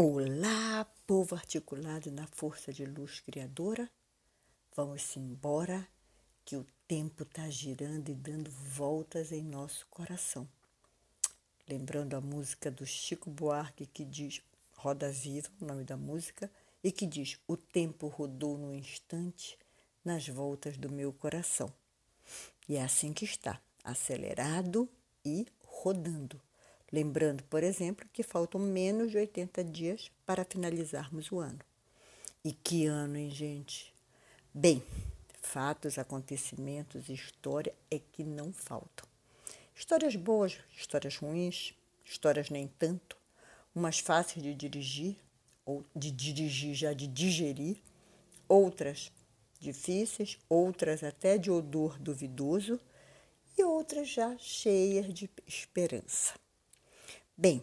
Olá, povo articulado na força de luz criadora. Vamos embora, que o tempo está girando e dando voltas em nosso coração. Lembrando a música do Chico Buarque que diz Roda Viva, o nome da música, e que diz: O tempo rodou no instante nas voltas do meu coração. E é assim que está, acelerado e rodando Lembrando, por exemplo, que faltam menos de 80 dias para finalizarmos o ano. E que ano, hein, gente? Bem, fatos, acontecimentos, história é que não faltam. Histórias boas, histórias ruins, histórias nem tanto, umas fáceis de dirigir, ou de dirigir já de digerir, outras difíceis, outras até de odor duvidoso e outras já cheias de esperança. Bem,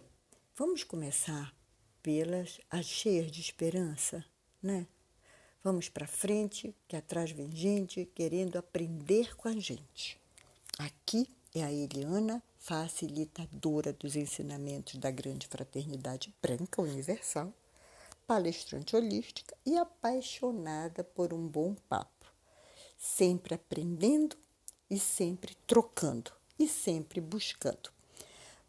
vamos começar pelas as cheias de esperança, né? Vamos para frente, que atrás vem gente querendo aprender com a gente. Aqui é a Eliana, facilitadora dos ensinamentos da grande fraternidade branca universal, palestrante holística e apaixonada por um bom papo, sempre aprendendo e sempre trocando e sempre buscando.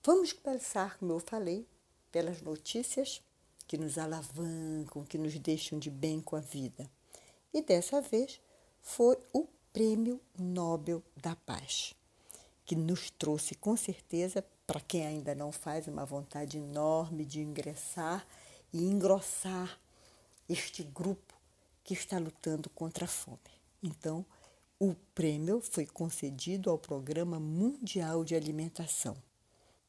Vamos começar, como eu falei, pelas notícias que nos alavancam, que nos deixam de bem com a vida. E dessa vez foi o Prêmio Nobel da Paz, que nos trouxe com certeza, para quem ainda não faz, uma vontade enorme de ingressar e engrossar este grupo que está lutando contra a fome. Então, o prêmio foi concedido ao Programa Mundial de Alimentação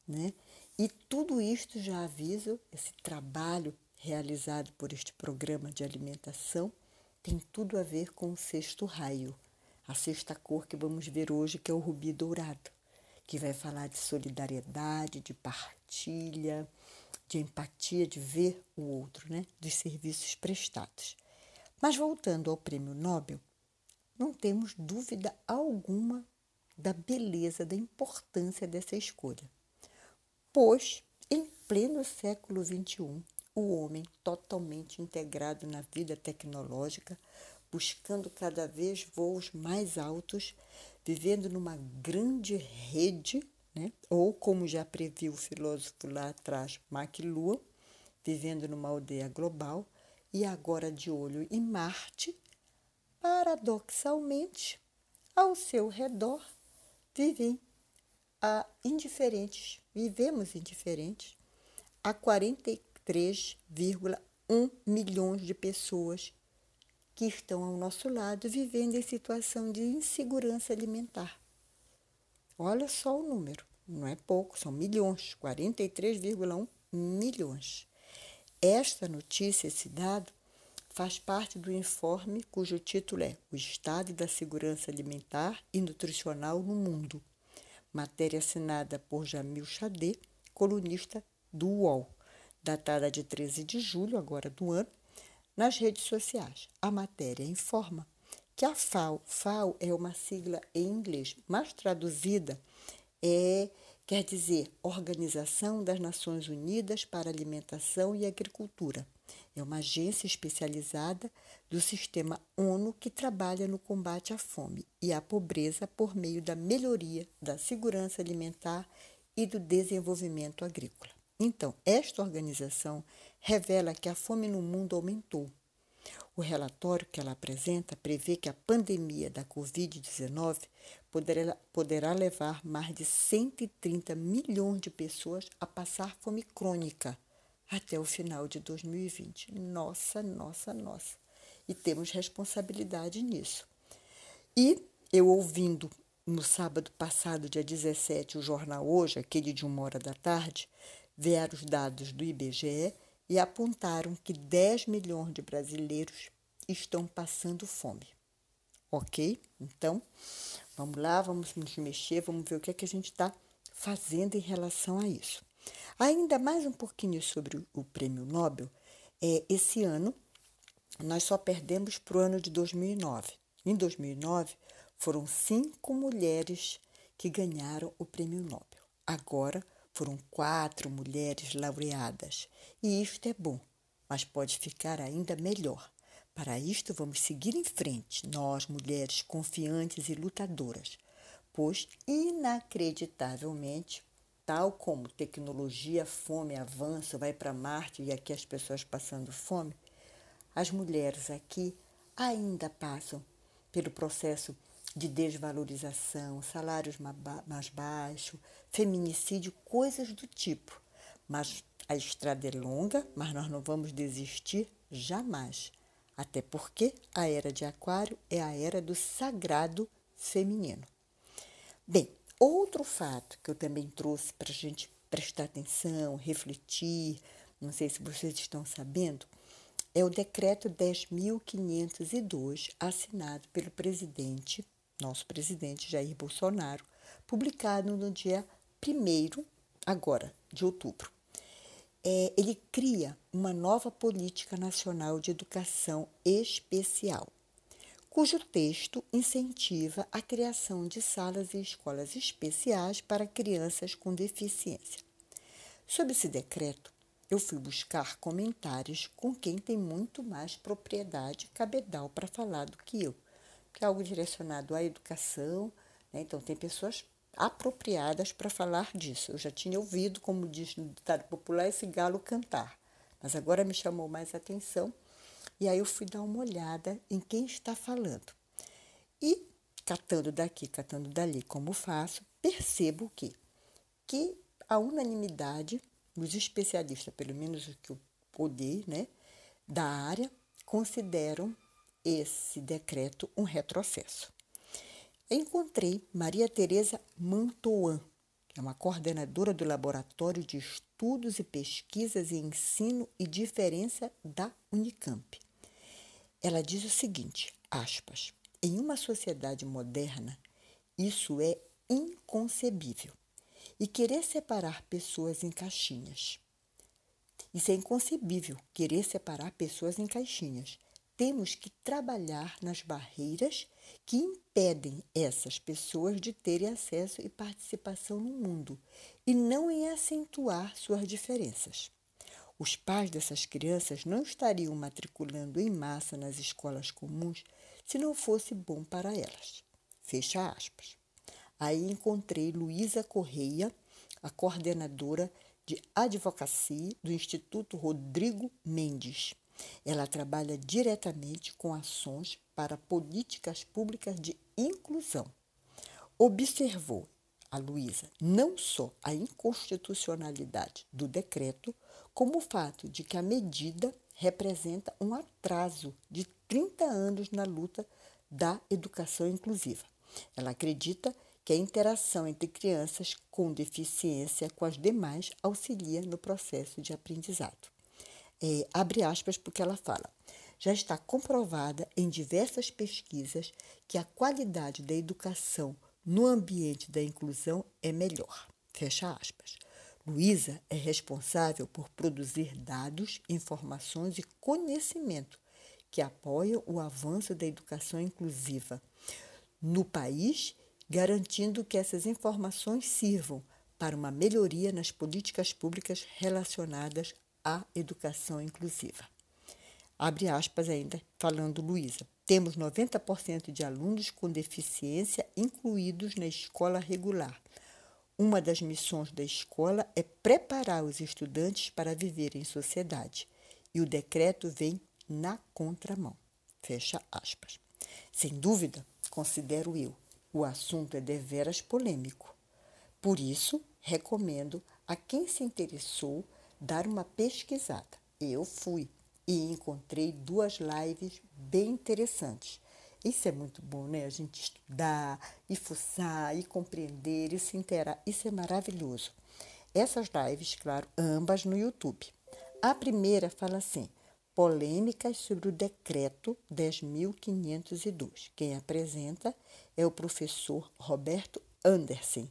né? E tudo isto já avisa, esse trabalho realizado por este programa de alimentação tem tudo a ver com o sexto raio, a sexta cor que vamos ver hoje, que é o rubi dourado, que vai falar de solidariedade, de partilha, de empatia, de ver o outro, né? serviços prestados. Mas voltando ao prêmio Nobel, não temos dúvida alguma da beleza, da importância dessa escolha pois, em pleno século XXI, o homem totalmente integrado na vida tecnológica, buscando cada vez voos mais altos, vivendo numa grande rede, né? ou como já previu o filósofo lá atrás, McLuhan, vivendo numa aldeia global e agora de olho em Marte, paradoxalmente, ao seu redor vivem a indiferentes, vivemos indiferentes a 43,1 milhões de pessoas que estão ao nosso lado vivendo em situação de insegurança alimentar. Olha só o número, não é pouco, são milhões, 43,1 milhões. Esta notícia, esse dado, faz parte do informe cujo título é O Estado da Segurança Alimentar e Nutricional no Mundo, matéria assinada por Jamil Chadê, colunista do UOL, datada de 13 de julho, agora do ano, nas redes sociais. A matéria informa que a FAO, FAO é uma sigla em inglês, mas traduzida é quer dizer Organização das Nações Unidas para Alimentação e Agricultura. É uma agência especializada do sistema ONU que trabalha no combate à fome e à pobreza por meio da melhoria da segurança alimentar e do desenvolvimento agrícola. Então, esta organização revela que a fome no mundo aumentou. O relatório que ela apresenta prevê que a pandemia da Covid-19 poderá, levar mais de 130 milhões de pessoas a passar fome crônica até o final de 2020. Nossa, nossa, nossa. E temos responsabilidade nisso. E eu ouvindo no sábado passado, dia 17, o jornal Hoje, aquele de uma hora da tarde, vieram os dados do IBGE e apontaram que 10 milhões de brasileiros estão passando fome. Ok? Então, vamos lá, vamos nos mexer, vamos ver o que, é que a gente está fazendo em relação a isso. Ainda mais um pouquinho sobre o prêmio Nobel. É, esse ano, nós só perdemos para o ano de 2009. Em 2009, foram cinco mulheres que ganharam o prêmio Nobel. Agora, foram quatro mulheres laureadas. E isto é bom, mas pode ficar ainda melhor. Para isto, vamos seguir em frente, nós, mulheres confiantes e lutadoras, pois, inacreditavelmente, tal como tecnologia, fome, avanço, vai para Marte e aqui as pessoas passando fome, as mulheres aqui ainda passam pelo processo de desvalorização, salários mais baixos, feminicídio, coisas do tipo. Mas a estrada é longa, mas nós não vamos desistir jamais. Até porque a era de Aquário é a era do sagrado feminino. Bem, Outro fato que eu também trouxe para a gente prestar atenção, refletir, não sei se vocês estão sabendo, é o decreto 10.502, assinado pelo presidente, nosso presidente Jair Bolsonaro, publicado no dia 1 agora, de outubro. É, ele cria uma nova política nacional de educação especial cujo texto incentiva a criação de salas e escolas especiais para crianças com deficiência. Sobre esse decreto, eu fui buscar comentários com quem tem muito mais propriedade cabedal para falar do que eu, que é algo direcionado à educação, né? então tem pessoas apropriadas para falar disso. Eu já tinha ouvido, como diz no ditado popular, esse galo cantar, mas agora me chamou mais atenção e aí eu fui dar uma olhada em quem está falando. E catando daqui, catando dali, como faço, percebo o quê? Que a unanimidade dos especialistas, pelo menos o que eu olhei, né, da área, consideram esse decreto um retrocesso. Encontrei Maria Tereza Mantoan, que é uma coordenadora do Laboratório de Estudos e Pesquisas em Ensino e Diferença da Unicamp. Ela diz o seguinte, aspas, em uma sociedade moderna, isso é inconcebível. E querer separar pessoas em caixinhas. Isso é inconcebível, querer separar pessoas em caixinhas. Temos que trabalhar nas barreiras que impedem essas pessoas de terem acesso e participação no mundo, e não em acentuar suas diferenças. Os pais dessas crianças não estariam matriculando em massa nas escolas comuns se não fosse bom para elas. Fecha aspas. Aí encontrei Luísa Correia, a coordenadora de advocacia do Instituto Rodrigo Mendes. Ela trabalha diretamente com ações para políticas públicas de inclusão. Observou a Luísa não só a inconstitucionalidade do decreto, como o fato de que a medida representa um atraso de 30 anos na luta da educação inclusiva. Ela acredita que a interação entre crianças com deficiência com as demais auxilia no processo de aprendizado. É, abre aspas porque ela fala. Já está comprovada em diversas pesquisas que a qualidade da educação no ambiente da inclusão é melhor. Fecha aspas. Luísa é responsável por produzir dados, informações e conhecimento que apoiam o avanço da educação inclusiva no país, garantindo que essas informações sirvam para uma melhoria nas políticas públicas relacionadas à educação inclusiva. Abre aspas ainda, falando Luísa. Temos 90% de alunos com deficiência incluídos na escola regular uma das missões da escola é preparar os estudantes para viver em sociedade, e o decreto vem na contramão. Fecha aspas. Sem dúvida, considero eu, o assunto é deveras polêmico. Por isso, recomendo a quem se interessou dar uma pesquisada. Eu fui e encontrei duas lives bem interessantes isso é muito bom, né? A gente estudar, e fuçar, e compreender, e se interar. Isso é maravilhoso. Essas lives, claro, ambas no YouTube. A primeira fala assim: polêmicas sobre o decreto 10.502. Quem apresenta é o professor Roberto Anderson.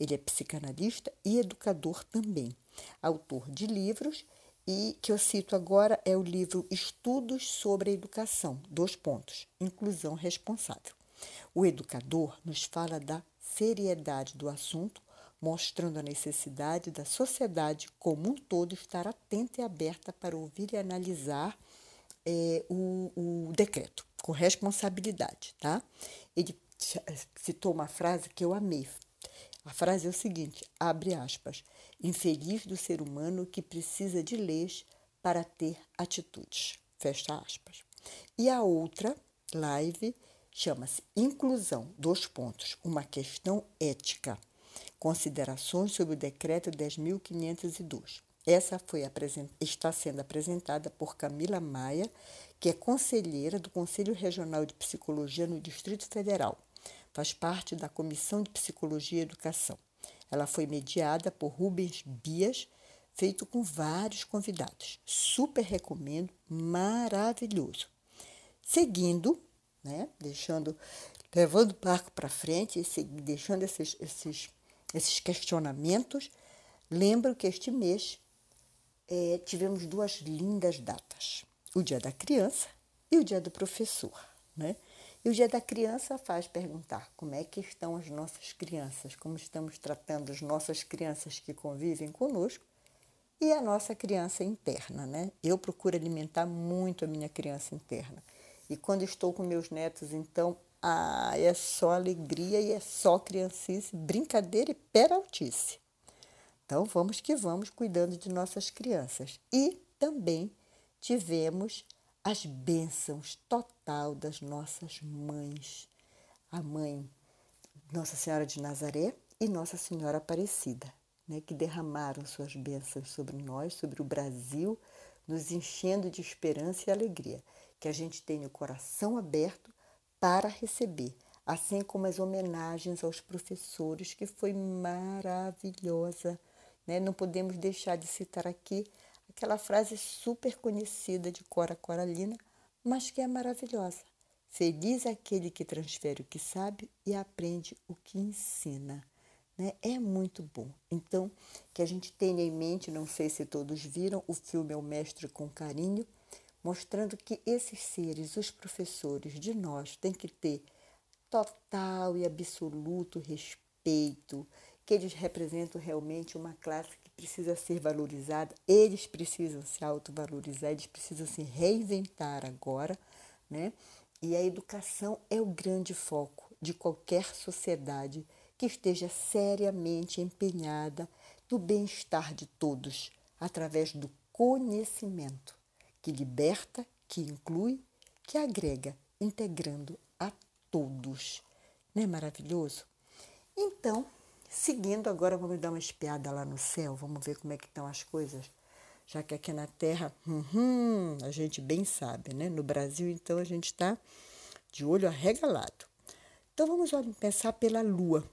Ele é psicanalista e educador também, autor de livros e que eu cito agora é o livro Estudos sobre a Educação, dois pontos, inclusão responsável. O educador nos fala da seriedade do assunto mostrando a necessidade da sociedade como um todo estar atenta e aberta para ouvir e analisar é, o, o decreto com responsabilidade, tá? Ele citou uma frase que eu amei. A frase é o seguinte: abre aspas, infeliz do ser humano que precisa de leis para ter atitudes. Fecha aspas. E a outra live chama-se Inclusão, dois pontos, uma questão ética. Considerações sobre o decreto 10.502. Essa foi está sendo apresentada por Camila Maia, que é conselheira do Conselho Regional de Psicologia no Distrito Federal. Faz parte da Comissão de Psicologia e Educação. Ela foi mediada por Rubens Bias, feito com vários convidados. Super recomendo, maravilhoso. Seguindo, né, deixando, levando o barco para frente, e deixando esses, esses, esses questionamentos, lembro que este mês é, tivemos duas lindas datas: o Dia da Criança e o Dia do Professor. Né? E o Dia da Criança faz perguntar como é que estão as nossas crianças, como estamos tratando as nossas crianças que convivem conosco e a nossa criança interna. Né? Eu procuro alimentar muito a minha criança interna. E quando estou com meus netos, então, ah, é só alegria e é só criancice, brincadeira e peraltice. Então, vamos que vamos cuidando de nossas crianças. E também tivemos as bênçãos total das nossas mães. A mãe Nossa Senhora de Nazaré e Nossa Senhora Aparecida, né, que derramaram suas bênçãos sobre nós, sobre o Brasil, nos enchendo de esperança e alegria. Que a gente tenha o coração aberto para receber, assim como as homenagens aos professores, que foi maravilhosa né? Não podemos deixar de citar aqui aquela frase super conhecida de Cora Coralina, mas que é maravilhosa. Feliz é aquele que transfere o que sabe e aprende o que ensina. Né? É muito bom. Então, que a gente tenha em mente, não sei se todos viram, o filme É o Mestre com Carinho, mostrando que esses seres, os professores de nós, têm que ter total e absoluto respeito, que eles representam realmente uma classe que precisa ser valorizada, eles precisam se autovalorizar, eles precisam se reinventar agora, né? E a educação é o grande foco de qualquer sociedade que esteja seriamente empenhada no bem-estar de todos, através do conhecimento, que liberta, que inclui, que agrega, integrando a todos. Não é maravilhoso? Então, Seguindo, agora vamos dar uma espiada lá no céu, vamos ver como é que estão as coisas. Já que aqui na Terra, uhum, a gente bem sabe, né? No Brasil, então, a gente está de olho arregalado. Então, vamos pensar pela Lua,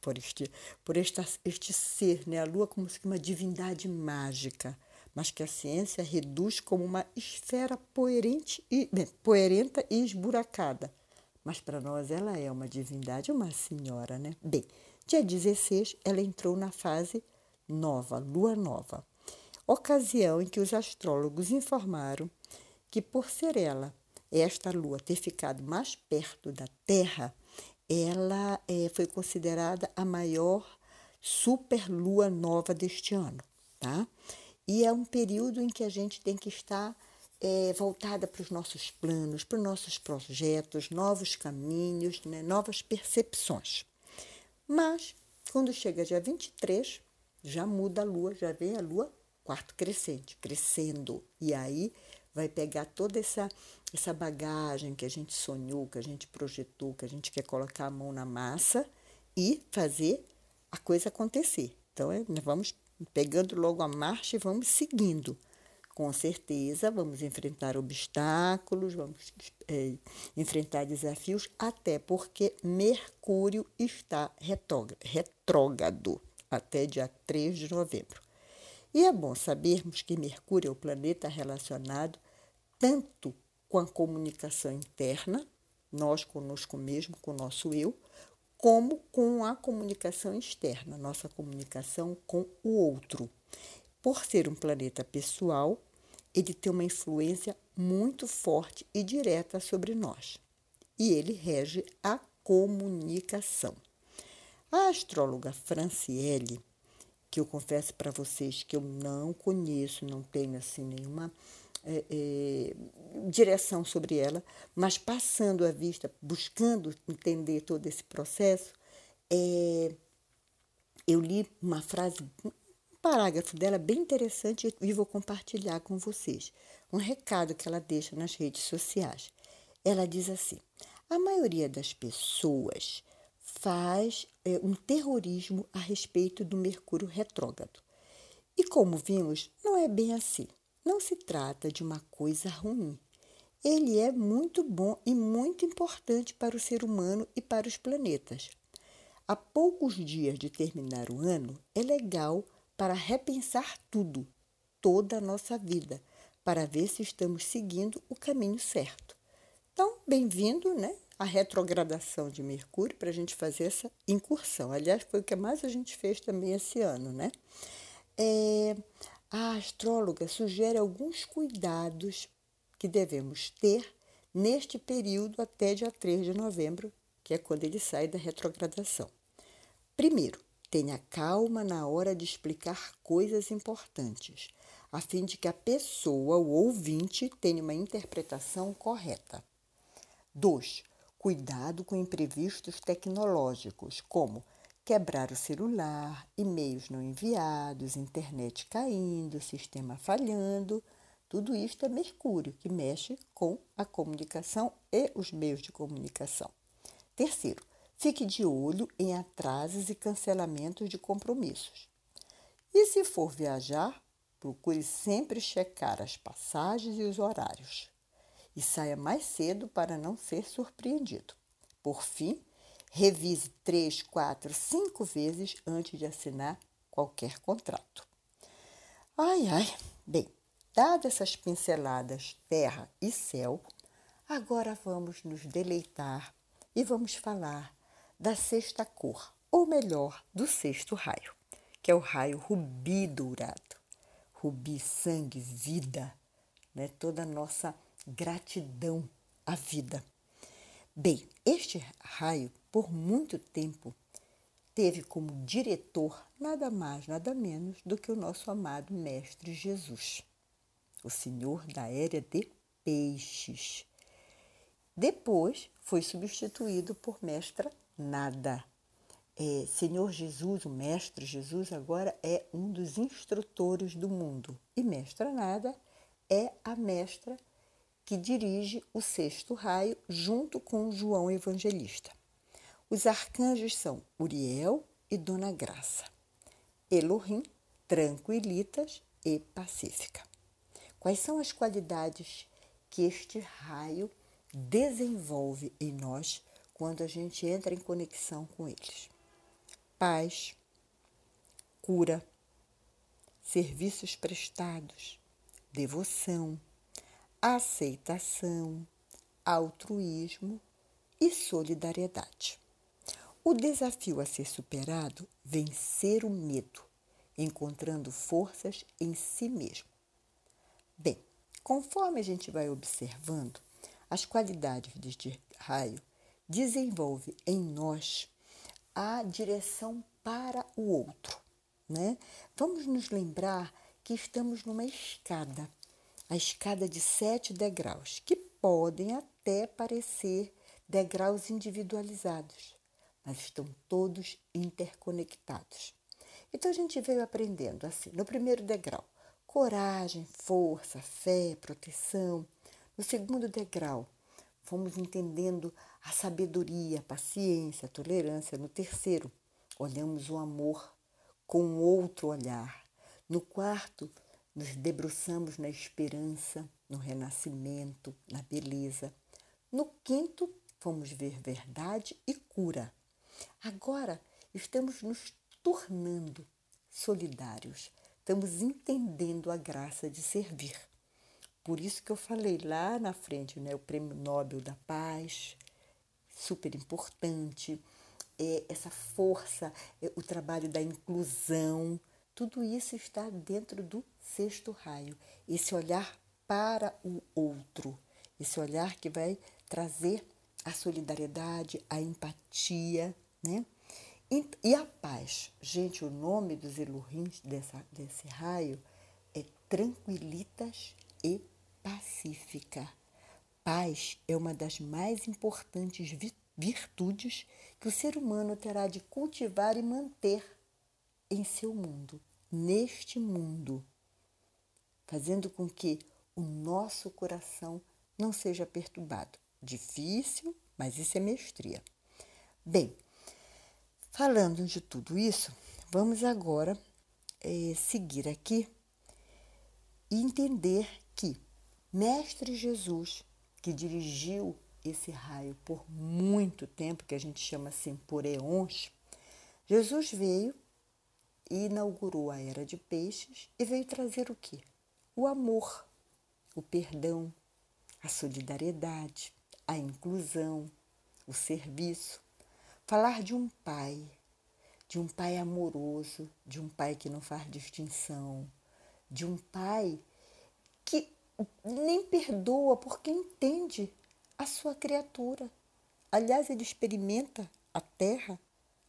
por este, por esta, este ser, né? A Lua como se uma divindade mágica, mas que a ciência reduz como uma esfera poerente e, bem, poerenta e esburacada. Mas para nós ela é uma divindade, uma senhora, né? Bem, Dia 16, ela entrou na fase nova, lua nova, ocasião em que os astrólogos informaram que, por ser ela, esta lua, ter ficado mais perto da Terra, ela é, foi considerada a maior superlua nova deste ano, tá? E é um período em que a gente tem que estar é, voltada para os nossos planos, para os nossos projetos, novos caminhos, né, novas percepções. Mas, quando chega dia 23, já muda a lua, já vem a lua quarto crescente, crescendo. E aí vai pegar toda essa, essa bagagem que a gente sonhou, que a gente projetou, que a gente quer colocar a mão na massa e fazer a coisa acontecer. Então, é, vamos pegando logo a marcha e vamos seguindo. Com certeza, vamos enfrentar obstáculos, vamos é, enfrentar desafios, até porque Mercúrio está retrógrado até dia 3 de novembro. E é bom sabermos que Mercúrio é o planeta relacionado tanto com a comunicação interna, nós conosco mesmo, com o nosso eu, como com a comunicação externa, nossa comunicação com o outro. Por ser um planeta pessoal, ele tem uma influência muito forte e direta sobre nós. E ele rege a comunicação. A astróloga Franciele, que eu confesso para vocês que eu não conheço, não tenho assim nenhuma é, é, direção sobre ela, mas passando a vista, buscando entender todo esse processo, é, eu li uma frase, parágrafo dela bem interessante e vou compartilhar com vocês. Um recado que ela deixa nas redes sociais. Ela diz assim: a maioria das pessoas faz é, um terrorismo a respeito do Mercúrio retrógrado. E como vimos, não é bem assim. Não se trata de uma coisa ruim. Ele é muito bom e muito importante para o ser humano e para os planetas. Há poucos dias de terminar o ano, é legal para repensar tudo, toda a nossa vida, para ver se estamos seguindo o caminho certo. Então, bem-vindo né, à retrogradação de Mercúrio para a gente fazer essa incursão. Aliás, foi o que mais a gente fez também esse ano, né? É, a astróloga sugere alguns cuidados que devemos ter neste período até dia 3 de novembro, que é quando ele sai da retrogradação. Primeiro, tenha calma na hora de explicar coisas importantes, a fim de que a pessoa, o ouvinte, tenha uma interpretação correta. 2. Cuidado com imprevistos tecnológicos, como quebrar o celular, e-mails não enviados, internet caindo, sistema falhando. Tudo isto é Mercúrio, que mexe com a comunicação e os meios de comunicação. Terceiro, Fique de olho em atrasos e cancelamentos de compromissos. E se for viajar, procure sempre checar as passagens e os horários. E saia mais cedo para não ser surpreendido. Por fim, revise três, quatro, cinco vezes antes de assinar qualquer contrato. Ai, ai, bem, dadas essas pinceladas terra e céu, agora vamos nos deleitar e vamos falar da sexta cor, ou melhor, do sexto raio, que é o raio rubi dourado. Rubi, sangue, vida, né? toda a nossa gratidão à vida. Bem, este raio, por muito tempo, teve como diretor nada mais, nada menos do que o nosso amado Mestre Jesus, o Senhor da era de peixes. Depois foi substituído por Mestra nada. É, Senhor Jesus, o Mestre Jesus, agora é um dos instrutores do mundo. E Mestra Nada é a mestra que dirige o sexto raio junto com João Evangelista. Os arcanjos são Uriel e Dona Graça, Elohim, Tranquilitas e Pacífica. Quais são as qualidades que este raio desenvolve em nós quando a gente entra em conexão com eles. Paz, cura, serviços prestados, devoção, aceitação, altruísmo e solidariedade. O desafio a ser superado, vencer o medo, encontrando forças em si mesmo. Bem, conforme a gente vai observando, as qualidades deste raio desenvolve em nós a direção para o outro. Né? Vamos nos lembrar que estamos numa escada, a escada de sete degraus, que podem até parecer degraus individualizados, mas estão todos interconectados. Então a gente veio aprendendo assim: no primeiro degrau, coragem, força, fé, proteção. No segundo degrau, fomos entendendo a sabedoria, a paciência, a tolerância. No terceiro, olhamos o amor com outro olhar. No quarto, nos debruçamos na esperança, no renascimento, na beleza. No quinto, fomos ver verdade e cura. Agora, estamos nos tornando solidários, estamos entendendo a graça de servir. Por isso que eu falei lá na frente, né, o Prêmio Nobel da Paz, super importante, é, essa força, é, o trabalho da inclusão, tudo isso está dentro do sexto raio. Esse olhar para o outro, esse olhar que vai trazer a solidariedade, a empatia, né? E a paz? Gente, o nome dos Elohins dessa, desse raio é Tranquilitas e Pacífica. Paz é uma das mais importantes virtudes que o ser humano terá de cultivar e manter em seu mundo, neste mundo, fazendo com que o nosso coração não seja perturbado. Difícil, mas isso é mestria. Bem, falando de tudo isso, vamos agora é, seguir aqui e entender que Mestre Jesus, que dirigiu esse raio por muito tempo, que a gente chama assim por eons, Jesus veio e inaugurou a era de peixes e veio trazer o quê? O amor, o perdão, a solidariedade, a inclusão, o serviço. Falar de um pai, de um pai amoroso, de um pai que não faz distinção, de um pai que nem perdoa porque entende a sua criatura. Aliás, ele experimenta a terra,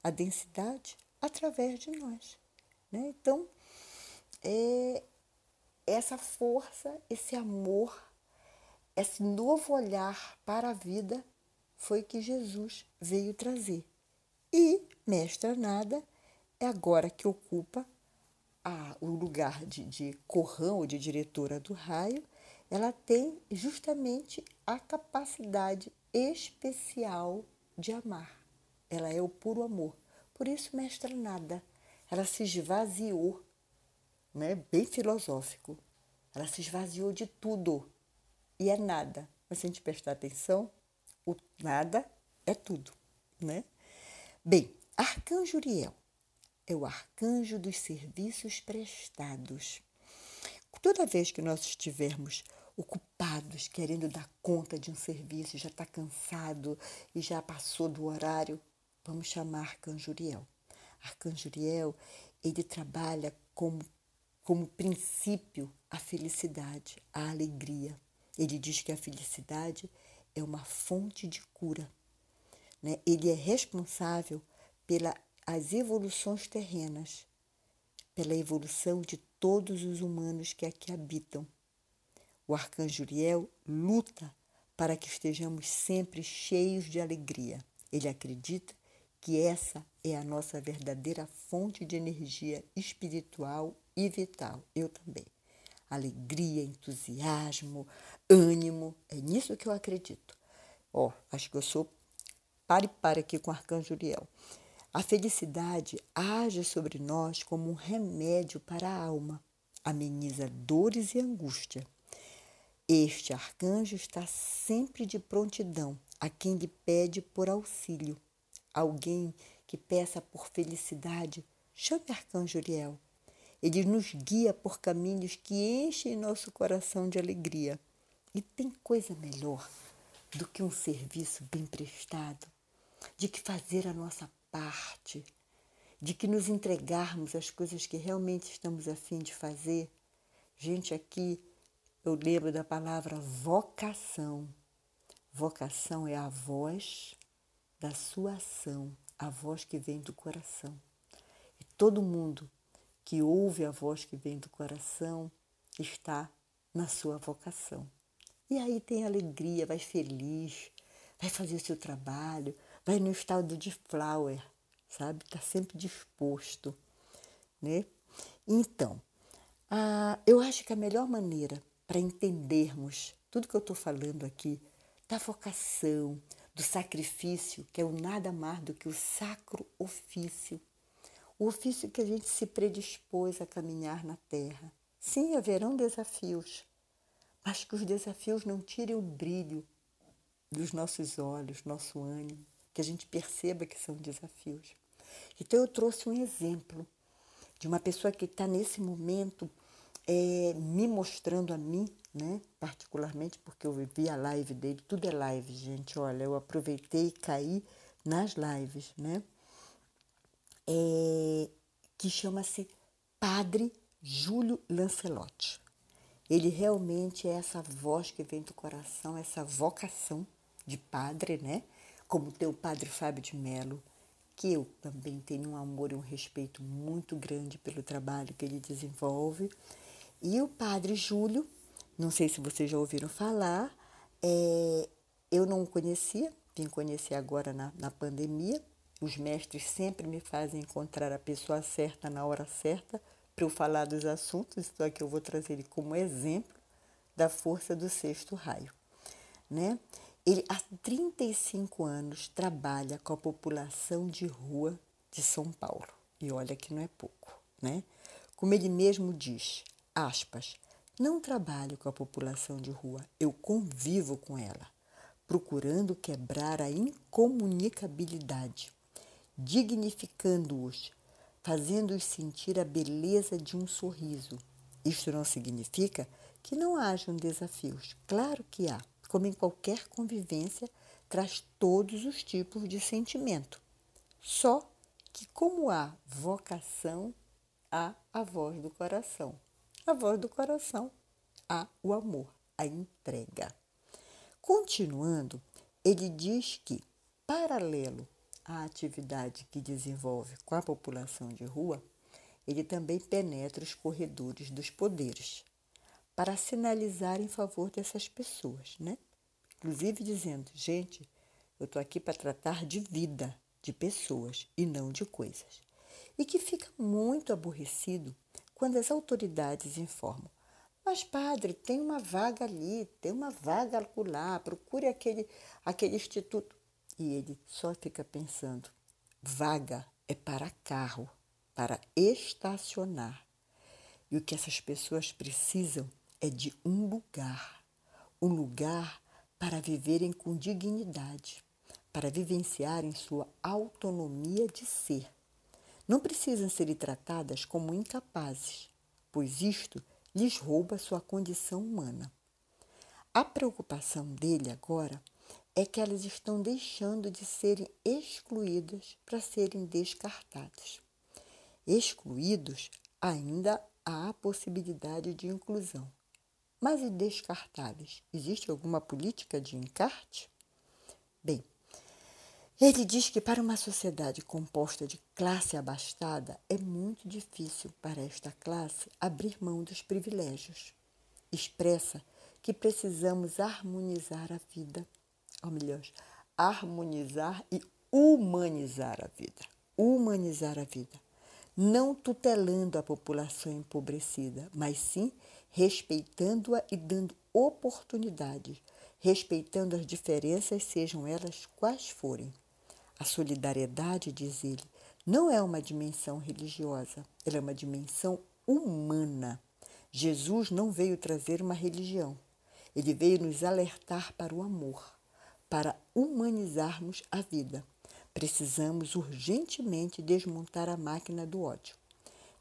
a densidade, através de nós. Né? Então, é essa força, esse amor esse novo olhar para a vida foi que Jesus veio trazer. E Mestra Nada é agora que ocupa a, o lugar de, de corrão ou de diretora do raio, ela tem justamente a capacidade especial de amar. Ela é o puro amor. Por isso, Mestra Nada, ela se esvaziou, né? bem filosófico. Ela se esvaziou de tudo e é nada. Mas se a gente prestar atenção, o nada é tudo, né? Bem, Arcanjo Uriel é o arcanjo dos serviços prestados. Toda vez que nós estivermos ocupados, querendo dar conta de um serviço, já está cansado e já passou do horário, vamos chamar Arcanjo Uriel. Arcanjo Uriel, ele trabalha como, como princípio a felicidade, a alegria. Ele diz que a felicidade é uma fonte de cura. Né? Ele é responsável pelas evoluções terrenas, pela evolução de todos os humanos que aqui habitam. O arcanjo Uriel luta para que estejamos sempre cheios de alegria. Ele acredita que essa é a nossa verdadeira fonte de energia espiritual e vital. Eu também. Alegria, entusiasmo, ânimo. É nisso que eu acredito. Ó, oh, acho que eu sou pare para aqui com o arcanjo Uriel. A felicidade age sobre nós como um remédio para a alma, ameniza dores e angústia. Este arcanjo está sempre de prontidão a quem lhe pede por auxílio. Alguém que peça por felicidade, chame arcanjo Uriel. Ele nos guia por caminhos que enchem nosso coração de alegria. E tem coisa melhor do que um serviço bem prestado, de que fazer a nossa parte, de que nos entregarmos às coisas que realmente estamos a fim de fazer. Gente, aqui eu lembro da palavra vocação. Vocação é a voz da sua ação, a voz que vem do coração. E todo mundo que ouve a voz que vem do coração está na sua vocação. E aí tem alegria, vai feliz, vai fazer o seu trabalho, vai no estado de flower, sabe? Está sempre disposto, né? Então, ah, eu acho que a melhor maneira para entendermos tudo que eu estou falando aqui, da vocação, do sacrifício, que é o nada mais do que o sacro ofício, o ofício que a gente se predispôs a caminhar na terra. Sim, haverão desafios, mas que os desafios não tirem o brilho dos nossos olhos, nosso ânimo, que a gente perceba que são desafios. Então eu trouxe um exemplo de uma pessoa que está nesse momento é, me mostrando a mim, né, particularmente porque eu vi a live dele, tudo é live, gente. Olha, eu aproveitei e caí nas lives, né? É, que chama-se Padre Júlio Lancelotti. Ele realmente é essa voz que vem do coração, essa vocação de padre, né? Como tem o padre Fábio de Mello, que eu também tenho um amor e um respeito muito grande pelo trabalho que ele desenvolve. E o Padre Júlio, não sei se vocês já ouviram falar, é, eu não o conhecia, vim conhecer agora na, na pandemia. Os mestres sempre me fazem encontrar a pessoa certa na hora certa para eu falar dos assuntos, então aqui eu vou trazer ele como exemplo da força do sexto raio. Né? Ele há 35 anos trabalha com a população de rua de São Paulo. E olha que não é pouco, né? Como ele mesmo diz, aspas, não trabalho com a população de rua, eu convivo com ela, procurando quebrar a incomunicabilidade, dignificando-os, fazendo-os sentir a beleza de um sorriso. Isto não significa que não hajam desafios. Claro que há. Como em qualquer convivência, traz todos os tipos de sentimento. Só que, como há vocação, há a voz do coração. A voz do coração há o amor, a entrega. Continuando, ele diz que, paralelo à atividade que desenvolve com a população de rua, ele também penetra os corredores dos poderes, para sinalizar em favor dessas pessoas, né? Inclusive dizendo, gente, eu estou aqui para tratar de vida, de pessoas e não de coisas. E que fica muito aborrecido quando as autoridades informam. Mas, padre, tem uma vaga ali, tem uma vaga lá, procure aquele, aquele instituto. E ele só fica pensando: vaga é para carro, para estacionar. E o que essas pessoas precisam é de um lugar, um lugar para viverem com dignidade, para vivenciarem sua autonomia de ser. Não precisam ser tratadas como incapazes, pois isto lhes rouba sua condição humana. A preocupação dele agora é que elas estão deixando de serem excluídas para serem descartadas. Excluídos, ainda há a possibilidade de inclusão. Mas e descartáveis? Existe alguma política de encarte? Bem, ele diz que para uma sociedade composta de classe abastada é muito difícil para esta classe abrir mão dos privilégios. Expressa que precisamos harmonizar a vida, ou melhor, harmonizar e humanizar a vida. Humanizar a vida. Não tutelando a população empobrecida, mas sim respeitando-a e dando oportunidades, respeitando as diferenças, sejam elas quais forem. A solidariedade, diz ele, não é uma dimensão religiosa, ela é uma dimensão humana. Jesus não veio trazer uma religião, ele veio nos alertar para o amor, para humanizarmos a vida. Precisamos urgentemente desmontar a máquina do ódio.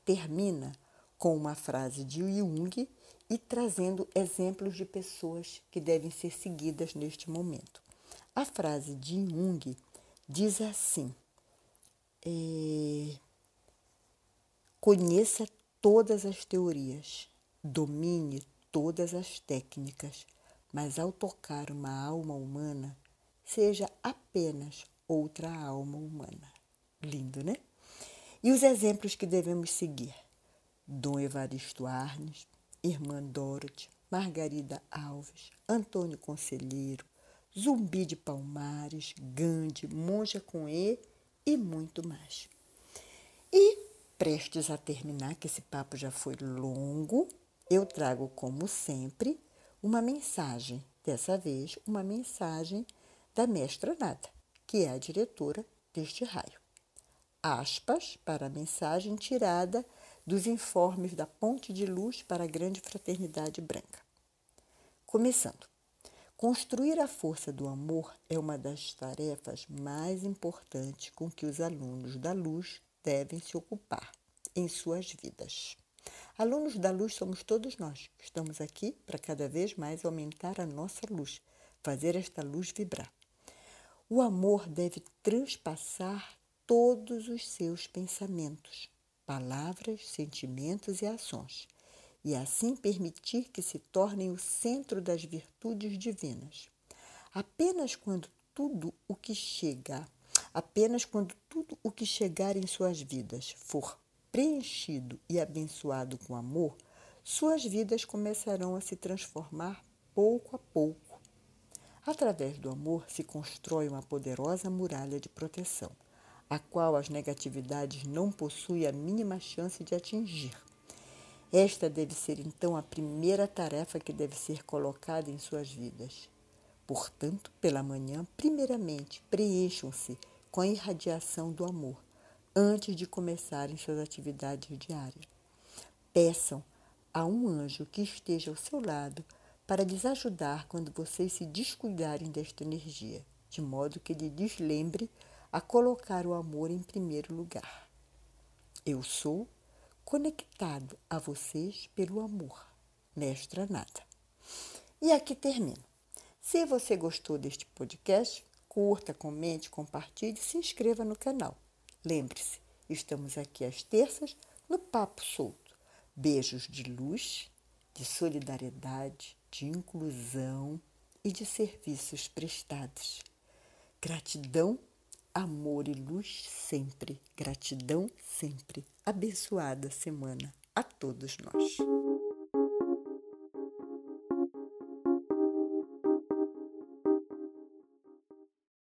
Termina com uma frase de Jung e trazendo exemplos de pessoas que devem ser seguidas neste momento. A frase de Jung diz assim: é, conheça todas as teorias, domine todas as técnicas, mas ao tocar uma alma humana, seja apenas outra alma humana. Lindo, né? E os exemplos que devemos seguir? Dom Evaristo Arnes, Irmã Dorothy, Margarida Alves, Antônio Conselheiro, Zumbi de Palmares, Gandhi, Monja com E e muito mais. E, prestes a terminar, que esse papo já foi longo, eu trago, como sempre, uma mensagem, dessa vez, uma mensagem da mestra Nada, que é a diretora deste raio. Aspas para a mensagem tirada dos informes da Ponte de Luz para a Grande Fraternidade Branca. Começando. Construir a força do amor é uma das tarefas mais importantes com que os alunos da luz devem se ocupar em suas vidas. Alunos da luz somos todos nós, estamos aqui para cada vez mais aumentar a nossa luz, fazer esta luz vibrar. O amor deve transpassar todos os seus pensamentos, palavras, sentimentos e ações, e assim permitir que se tornem o centro das virtudes divinas. Apenas quando tudo o que chega, Apenas quando tudo o que chegar em suas vidas for preenchido e abençoado com amor, suas vidas começarão a se transformar pouco a pouco. Através do amor se constrói uma poderosa muralha de proteção, a qual as negatividades não possuem a mínima chance de atingir. Esta deve ser então a primeira tarefa que deve ser colocada em suas vidas. Portanto, pela manhã, primeiramente, preencham-se com a irradiação do amor antes de começarem suas atividades diárias. Peçam a um anjo que esteja ao seu lado para lhes ajudar quando vocês se descuidarem desta energia, de modo que ele lhes lembre a colocar o amor em primeiro lugar. Eu sou conectado a vocês pelo amor. Mestra Nada. E aqui termino. Se você gostou deste podcast, curta, comente, compartilhe e se inscreva no canal. Lembre-se, estamos aqui às terças no Papo Solto. Beijos de luz, de solidariedade, de inclusão e de serviços prestados. Gratidão, amor e luz sempre. Gratidão sempre. Abençoada semana a todos nós.